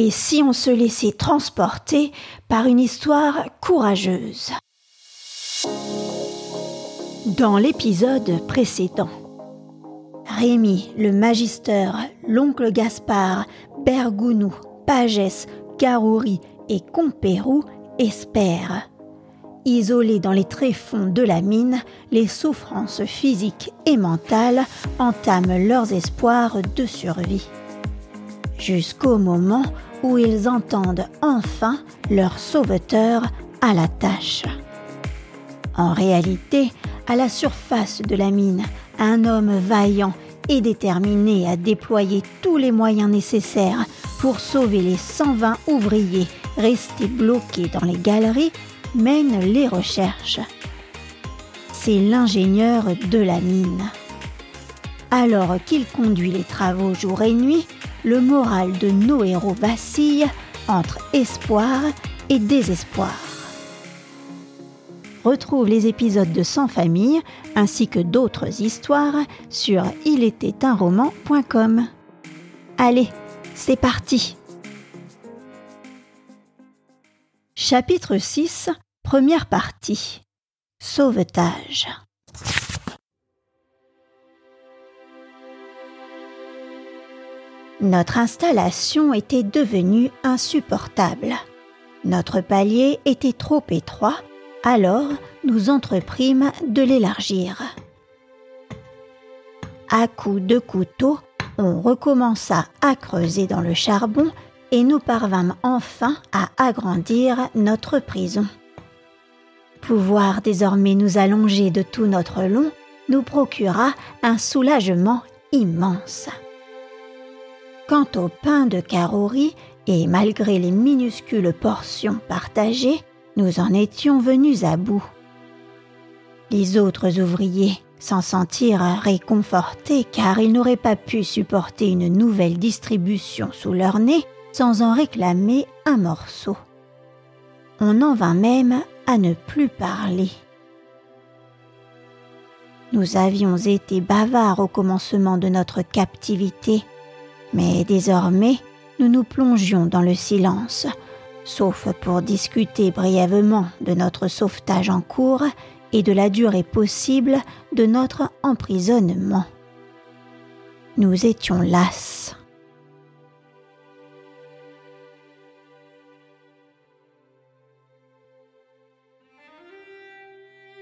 Et si on se laissait transporter par une histoire courageuse Dans l'épisode précédent, Rémi, le magister, l'oncle Gaspard, Bergounou, Pagès, Garouri et Compérou espèrent. Isolés dans les tréfonds de la mine, les souffrances physiques et mentales entament leurs espoirs de survie. Jusqu'au moment où ils entendent enfin leur sauveteur à la tâche. En réalité, à la surface de la mine, un homme vaillant et déterminé à déployer tous les moyens nécessaires pour sauver les 120 ouvriers restés bloqués dans les galeries mène les recherches. C'est l'ingénieur de la mine. Alors qu'il conduit les travaux jour et nuit, le moral de nos héros vacille entre espoir et désespoir. Retrouve les épisodes de Sans famille ainsi que d'autres histoires sur ilétaitunroman.com. Allez, c'est parti Chapitre 6 Première partie Sauvetage Notre installation était devenue insupportable. Notre palier était trop étroit, alors nous entreprîmes de l'élargir. À coups de couteau, on recommença à creuser dans le charbon et nous parvînmes enfin à agrandir notre prison. Pouvoir désormais nous allonger de tout notre long nous procura un soulagement immense. Quant au pain de Karori, et malgré les minuscules portions partagées, nous en étions venus à bout. Les autres ouvriers s'en sentirent réconfortés car ils n'auraient pas pu supporter une nouvelle distribution sous leur nez sans en réclamer un morceau. On en vint même à ne plus parler. Nous avions été bavards au commencement de notre captivité, mais désormais nous nous plongions dans le silence, sauf pour discuter brièvement de notre sauvetage en cours et de la durée possible de notre emprisonnement. Nous étions las.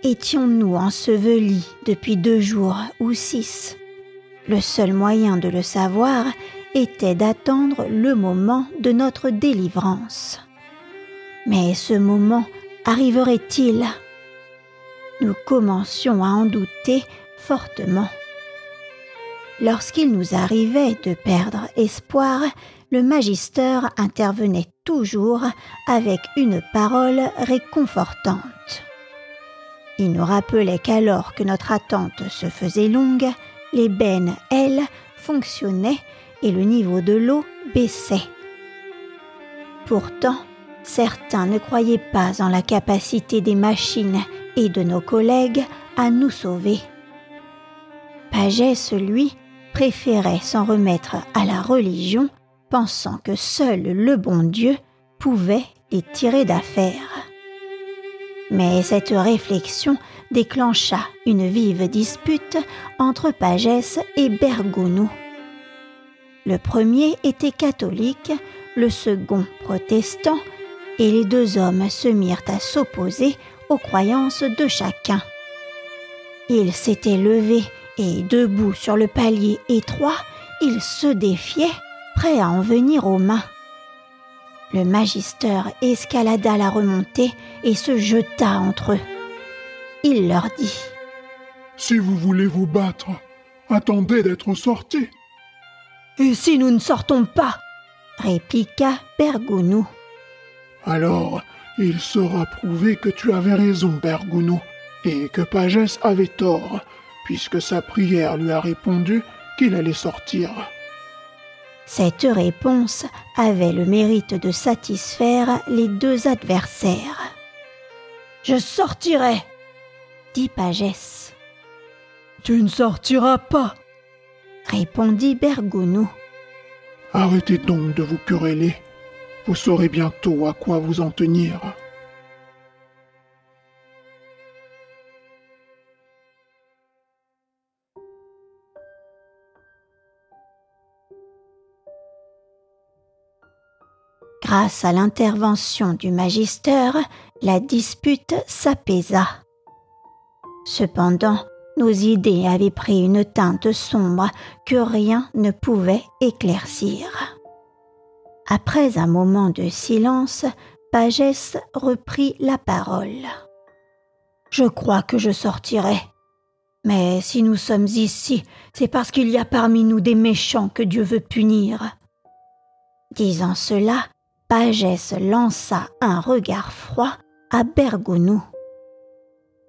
Étions-nous ensevelis depuis deux jours ou six? Le seul moyen de le savoir était d'attendre le moment de notre délivrance. Mais ce moment arriverait-il? Nous commencions à en douter fortement. Lorsqu'il nous arrivait de perdre espoir, le magister intervenait toujours avec une parole réconfortante. Il nous rappelait qu'alors que notre attente se faisait longue, les bennes, elles, fonctionnaient et le niveau de l'eau baissait. Pourtant, certains ne croyaient pas en la capacité des machines et de nos collègues à nous sauver. Pagès, lui, préférait s'en remettre à la religion, pensant que seul le bon Dieu pouvait les tirer d'affaire. Mais cette réflexion déclencha une vive dispute entre Pagès et Bergounou. Le premier était catholique, le second protestant, et les deux hommes se mirent à s'opposer aux croyances de chacun. Ils s'étaient levés et, debout sur le palier étroit, ils se défiaient, prêts à en venir aux mains. Le magister escalada la remontée et se jeta entre eux. Il leur dit Si vous voulez vous battre, attendez d'être sortis. Et si nous ne sortons pas répliqua Bergounou. Alors, il sera prouvé que tu avais raison, Bergounou, et que Pagès avait tort, puisque sa prière lui a répondu qu'il allait sortir. Cette réponse avait le mérite de satisfaire les deux adversaires. Je sortirai, dit Pagès. Tu ne sortiras pas, répondit Bergounou. Arrêtez donc de vous quereller, Vous saurez bientôt à quoi vous en tenir. Grâce à l'intervention du magister, la dispute s'apaisa. Cependant, nos idées avaient pris une teinte sombre que rien ne pouvait éclaircir. Après un moment de silence, Pagès reprit la parole. Je crois que je sortirai. Mais si nous sommes ici, c'est parce qu'il y a parmi nous des méchants que Dieu veut punir. Disant cela, Pagès lança un regard froid à Bergounou.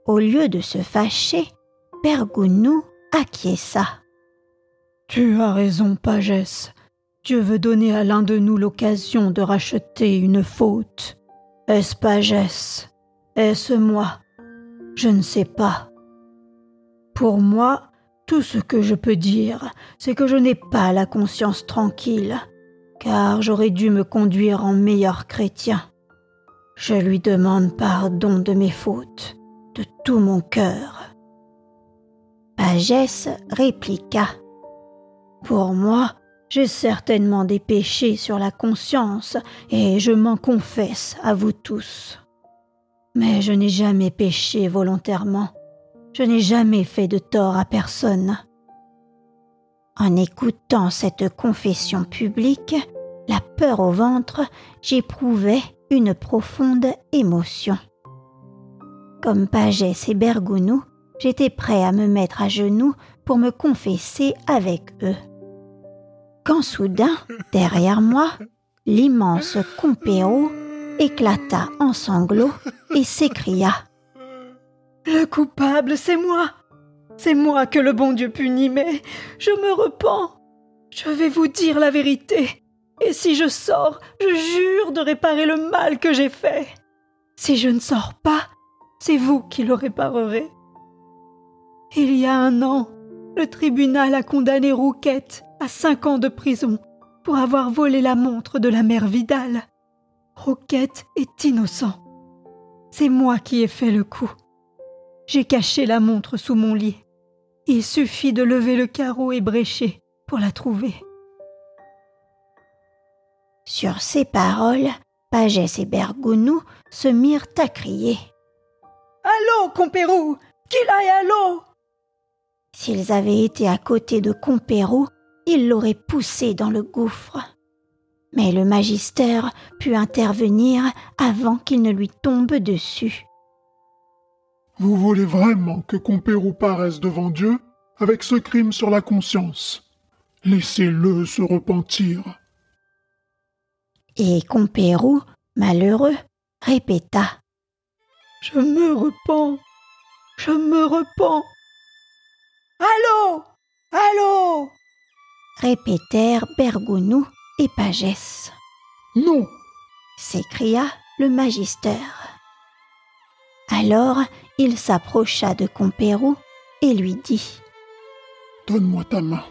Au lieu de se fâcher, Bergounou acquiesça. Tu as raison, Pagès. Dieu veut donner à l'un de nous l'occasion de racheter une faute. Est-ce Pagès Est-ce moi? Je ne sais pas. Pour moi, tout ce que je peux dire, c'est que je n'ai pas la conscience tranquille car j'aurais dû me conduire en meilleur chrétien. Je lui demande pardon de mes fautes, tout mon cœur. Pagès répliqua. Pour moi, j'ai certainement des péchés sur la conscience, et je m'en confesse à vous tous. Mais je n'ai jamais péché volontairement. Je n'ai jamais fait de tort à personne. En écoutant cette confession publique, la peur au ventre, j'éprouvais une profonde émotion. Comme Pagès et Bergounou, j'étais prêt à me mettre à genoux pour me confesser avec eux. Quand soudain, derrière moi, l'immense Compéro éclata en sanglots et s'écria Le coupable, c'est moi c'est moi que le bon Dieu punit, mais je me repens. Je vais vous dire la vérité. Et si je sors, je jure de réparer le mal que j'ai fait. Si je ne sors pas, c'est vous qui le réparerez. Il y a un an, le tribunal a condamné Rouquette à cinq ans de prison pour avoir volé la montre de la mère Vidal. Rouquette est innocent. C'est moi qui ai fait le coup. J'ai caché la montre sous mon lit. Il suffit de lever le carreau ébréché pour la trouver. Sur ces paroles, Pagès et Bergounou se mirent à crier. Allô, Compérou Qu'il aille à l'eau S'ils avaient été à côté de Compérou, ils l'auraient poussé dans le gouffre. Mais le magister put intervenir avant qu'il ne lui tombe dessus. Vous voulez vraiment que Compérou paraisse devant Dieu avec ce crime sur la conscience? Laissez-le se repentir. Et Compérou, malheureux, répéta Je me repens, je me repens. Allô? Allô? Répétèrent Bergounou et Pagès. Non s'écria le magister. Alors il s'approcha de Compérou et lui dit Donne-moi ta main.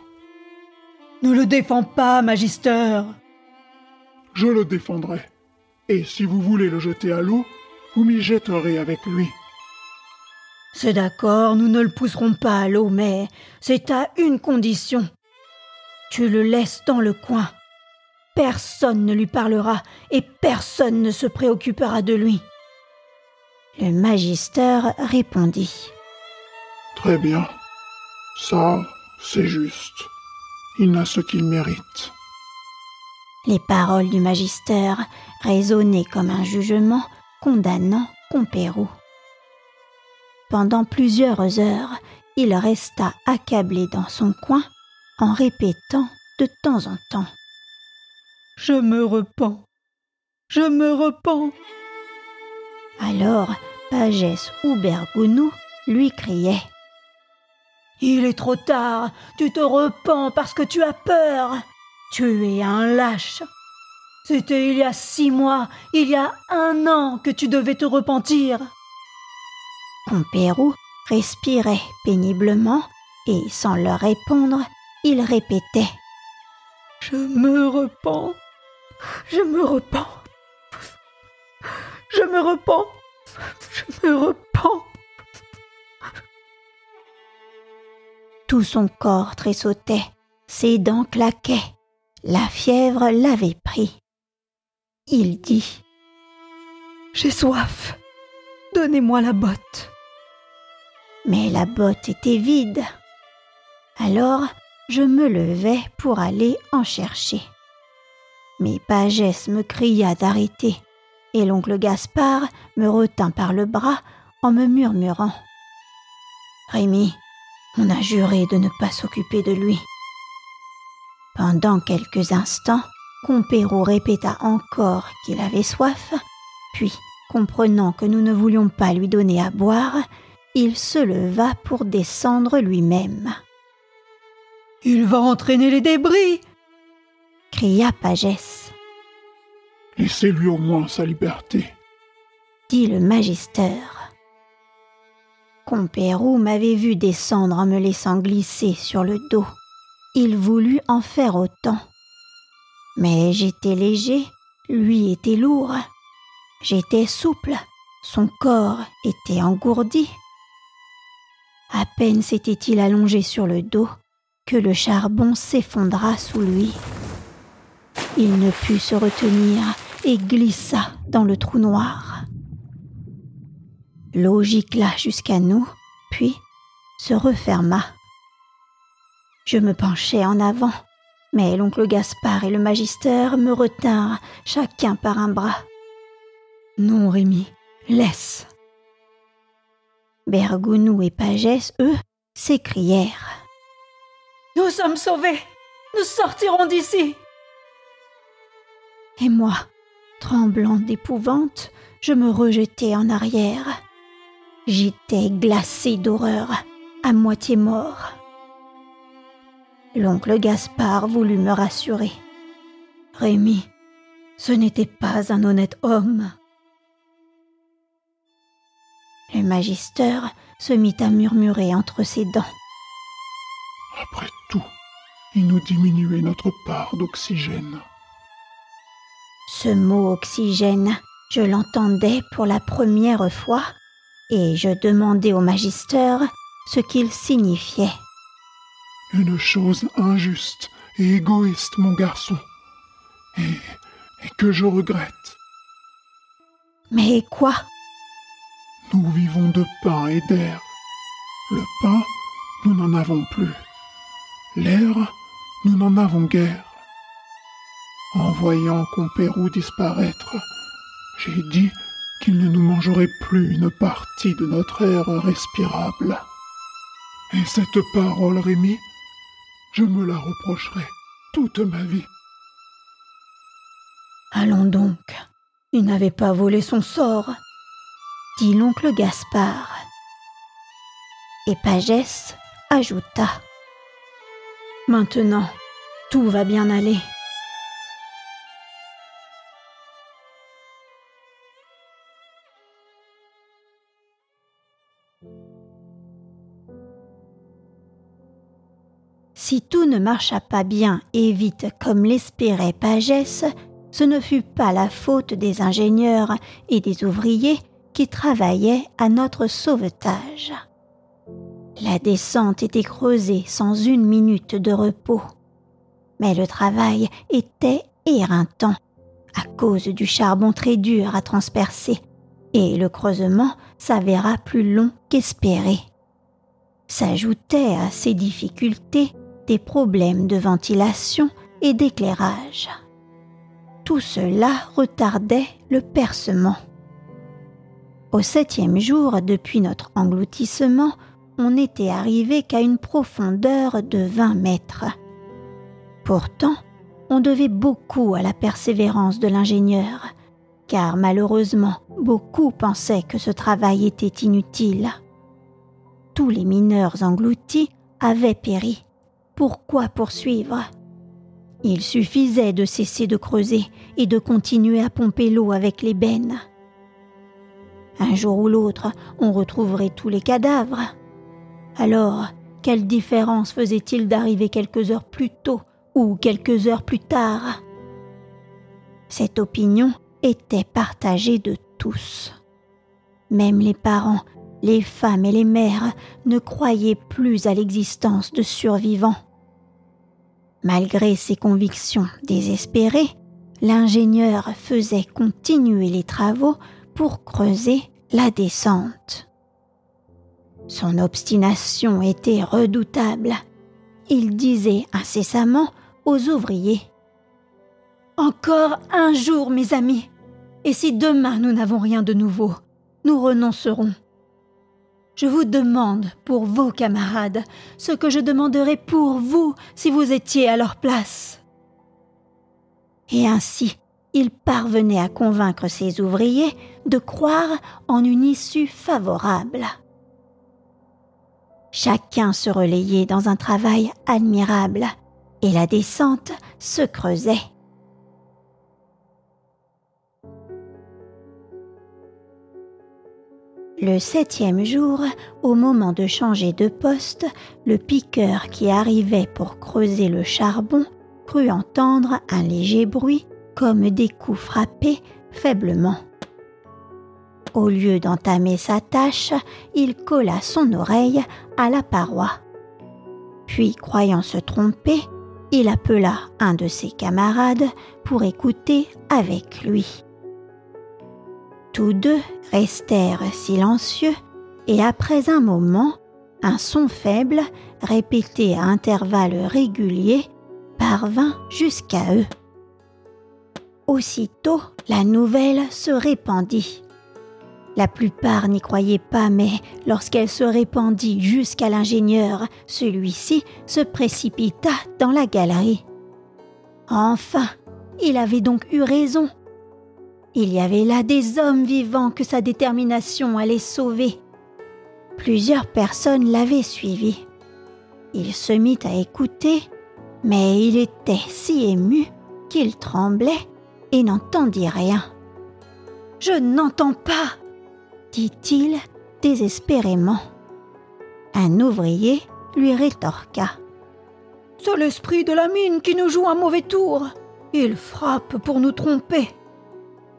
Ne le défends pas, magister. Je le défendrai. Et si vous voulez le jeter à l'eau, vous m'y jetterez avec lui. C'est d'accord, nous ne le pousserons pas à l'eau, mais c'est à une condition. Tu le laisses dans le coin. Personne ne lui parlera et personne ne se préoccupera de lui. Le magister répondit. Très bien. Ça, c'est juste. Il n'a ce qu'il mérite. Les paroles du magister résonnaient comme un jugement condamnant Compérou. Pendant plusieurs heures, il resta accablé dans son coin en répétant de temps en temps Je me repens. Je me repens. Alors, Pagès ou Bergounou lui criait Il est trop tard, tu te repens parce que tu as peur. Tu es un lâche. C'était il y a six mois, il y a un an que tu devais te repentir. Compérou respirait péniblement et, sans leur répondre, il répétait Je me repens, je me repens. me repens. Je me repens. Tout son corps tressautait, ses dents claquaient. La fièvre l'avait pris. Il dit J'ai soif. Donnez-moi la botte. Mais la botte était vide. Alors je me levai pour aller en chercher. Mais Pagès me cria d'arrêter, et l'oncle Gaspard me retint par le bras en me murmurant Rémi, on a juré de ne pas s'occuper de lui. Pendant quelques instants, Compérou répéta encore qu'il avait soif, puis, comprenant que nous ne voulions pas lui donner à boire, il se leva pour descendre lui-même. Il va entraîner les débris cria Pagès. Laissez-lui au moins sa liberté, dit le magister. Compérou m'avait vu descendre en me laissant glisser sur le dos. Il voulut en faire autant. Mais j'étais léger, lui était lourd. J'étais souple, son corps était engourdi. À peine s'était-il allongé sur le dos que le charbon s'effondra sous lui. Il ne put se retenir et glissa dans le trou noir. L'eau gicla jusqu'à nous, puis se referma. Je me penchai en avant, mais l'oncle Gaspard et le magister me retinrent chacun par un bras. Non, Rémi, laisse. Bergounou et Pagès, eux, s'écrièrent. Nous sommes sauvés. Nous sortirons d'ici. Et moi, tremblant d'épouvante, je me rejetai en arrière. J'étais glacé d'horreur, à moitié mort. L'oncle Gaspard voulut me rassurer. Rémi, ce n'était pas un honnête homme. Le magister se mit à murmurer entre ses dents. Après tout, il nous diminuait notre part d'oxygène. Ce mot oxygène, je l'entendais pour la première fois et je demandai au magister ce qu'il signifiait. Une chose injuste et égoïste, mon garçon, et, et que je regrette. Mais quoi? Nous vivons de pain et d'air. Le pain, nous n'en avons plus. L'air, nous n'en avons guère. En voyant Compérou disparaître, j'ai dit qu'il ne nous mangerait plus une partie de notre air respirable. Et cette parole, Rémi, je me la reprocherai toute ma vie. Allons donc, il n'avait pas volé son sort, dit l'oncle Gaspard. Et Pagès ajouta Maintenant, tout va bien aller. Si tout ne marcha pas bien et vite comme l'espérait Pagès, ce ne fut pas la faute des ingénieurs et des ouvriers qui travaillaient à notre sauvetage. La descente était creusée sans une minute de repos. Mais le travail était éreintant à cause du charbon très dur à transpercer, et le creusement s'avéra plus long qu'espéré. S'ajoutaient à ces difficultés des problèmes de ventilation et d'éclairage. Tout cela retardait le percement. Au septième jour depuis notre engloutissement, on n'était arrivé qu'à une profondeur de 20 mètres. Pourtant, on devait beaucoup à la persévérance de l'ingénieur, car malheureusement, beaucoup pensaient que ce travail était inutile. Tous les mineurs engloutis avaient péri. Pourquoi poursuivre Il suffisait de cesser de creuser et de continuer à pomper l'eau avec les bennes. Un jour ou l'autre, on retrouverait tous les cadavres. Alors, quelle différence faisait-il d'arriver quelques heures plus tôt ou quelques heures plus tard? Cette opinion était partagée de tous. Même les parents, les femmes et les mères ne croyaient plus à l'existence de survivants. Malgré ses convictions désespérées, l'ingénieur faisait continuer les travaux pour creuser la descente. Son obstination était redoutable. Il disait incessamment aux ouvriers Encore un jour, mes amis, et si demain nous n'avons rien de nouveau, nous renoncerons. Je vous demande pour vos camarades ce que je demanderais pour vous si vous étiez à leur place. Et ainsi, il parvenait à convaincre ses ouvriers de croire en une issue favorable. Chacun se relayait dans un travail admirable, et la descente se creusait. Le septième jour, au moment de changer de poste, le piqueur qui arrivait pour creuser le charbon crut entendre un léger bruit comme des coups frappés faiblement. Au lieu d'entamer sa tâche, il colla son oreille à la paroi. Puis, croyant se tromper, il appela un de ses camarades pour écouter avec lui. Tous deux restèrent silencieux et après un moment, un son faible, répété à intervalles réguliers, parvint jusqu'à eux. Aussitôt, la nouvelle se répandit. La plupart n'y croyaient pas, mais lorsqu'elle se répandit jusqu'à l'ingénieur, celui-ci se précipita dans la galerie. Enfin, il avait donc eu raison. Il y avait là des hommes vivants que sa détermination allait sauver. Plusieurs personnes l'avaient suivi. Il se mit à écouter, mais il était si ému qu'il tremblait et n'entendit rien. Je n'entends pas, dit-il désespérément. Un ouvrier lui rétorqua. C'est l'esprit de la mine qui nous joue un mauvais tour. Il frappe pour nous tromper.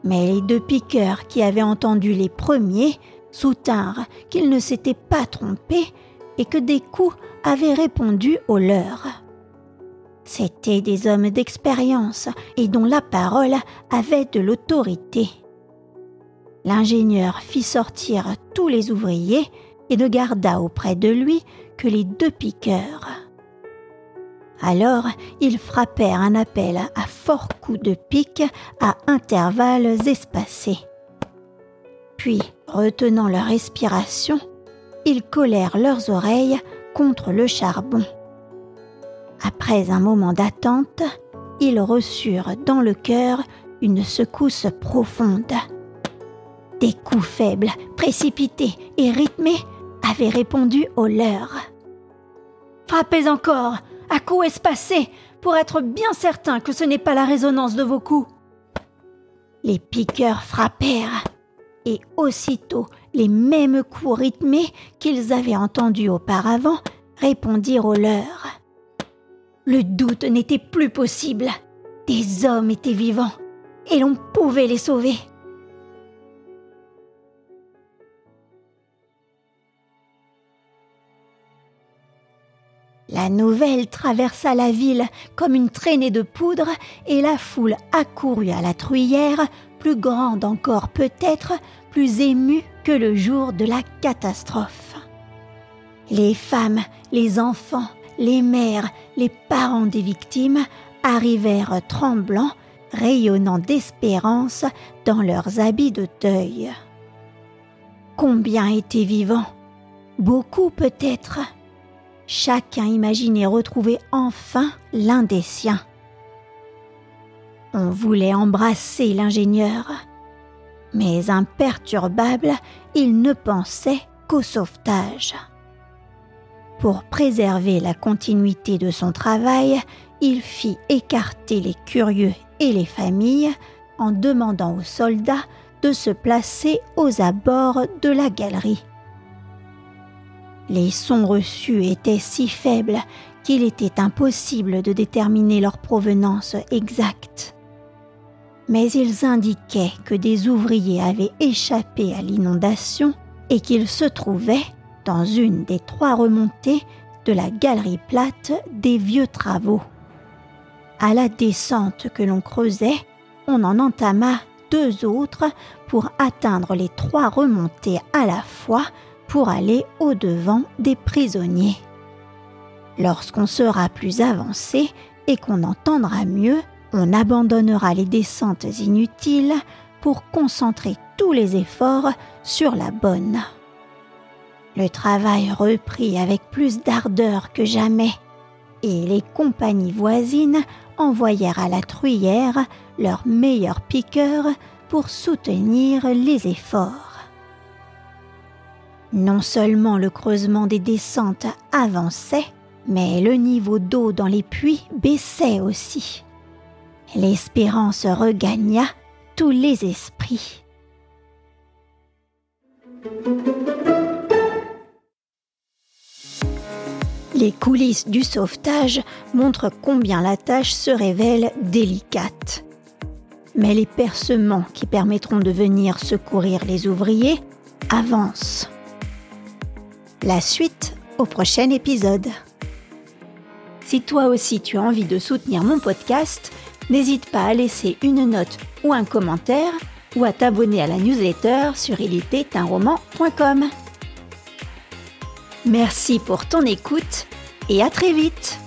Mais les deux piqueurs qui avaient entendu les premiers soutinrent qu'ils ne s'étaient pas trompés et que des coups avaient répondu aux leurs. C'étaient des hommes d'expérience et dont la parole avait de l'autorité. L'ingénieur fit sortir tous les ouvriers et ne garda auprès de lui que les deux piqueurs. Alors ils frappèrent un appel à forts coups de pique à intervalles espacés. Puis, retenant leur respiration, ils collèrent leurs oreilles contre le charbon. Après un moment d'attente, ils reçurent dans le cœur une secousse profonde. Des coups faibles, précipités et rythmés avaient répondu aux leurs. Frappez encore, à coups espacés, pour être bien certain que ce n'est pas la résonance de vos coups. Les piqueurs frappèrent, et aussitôt les mêmes coups rythmés qu'ils avaient entendus auparavant répondirent aux leurs. Le doute n'était plus possible. Des hommes étaient vivants, et l'on pouvait les sauver. La nouvelle traversa la ville comme une traînée de poudre et la foule accourut à la truyère, plus grande encore peut-être, plus émue que le jour de la catastrophe. Les femmes, les enfants, les mères, les parents des victimes arrivèrent tremblants, rayonnant d'espérance dans leurs habits de deuil. Combien étaient vivants? Beaucoup peut-être chacun imaginait retrouver enfin l'un des siens. On voulait embrasser l'ingénieur, mais imperturbable, il ne pensait qu'au sauvetage. Pour préserver la continuité de son travail, il fit écarter les curieux et les familles en demandant aux soldats de se placer aux abords de la galerie. Les sons reçus étaient si faibles qu'il était impossible de déterminer leur provenance exacte. mais ils indiquaient que des ouvriers avaient échappé à l'inondation et qu'ils se trouvaient dans une des trois remontées de la galerie plate des vieux travaux. À la descente que l'on creusait, on en entama deux autres pour atteindre les trois remontées à la fois pour aller au-devant des prisonniers. Lorsqu'on sera plus avancé et qu'on entendra mieux, on abandonnera les descentes inutiles pour concentrer tous les efforts sur la bonne. Le travail reprit avec plus d'ardeur que jamais, et les compagnies voisines envoyèrent à la truyère leurs meilleurs piqueurs pour soutenir les efforts. Non seulement le creusement des descentes avançait, mais le niveau d'eau dans les puits baissait aussi. L'espérance regagna tous les esprits. Les coulisses du sauvetage montrent combien la tâche se révèle délicate. Mais les percements qui permettront de venir secourir les ouvriers avancent. La suite au prochain épisode. Si toi aussi tu as envie de soutenir mon podcast, n'hésite pas à laisser une note ou un commentaire ou à t'abonner à la newsletter sur ilitétunroman.com. Merci pour ton écoute et à très vite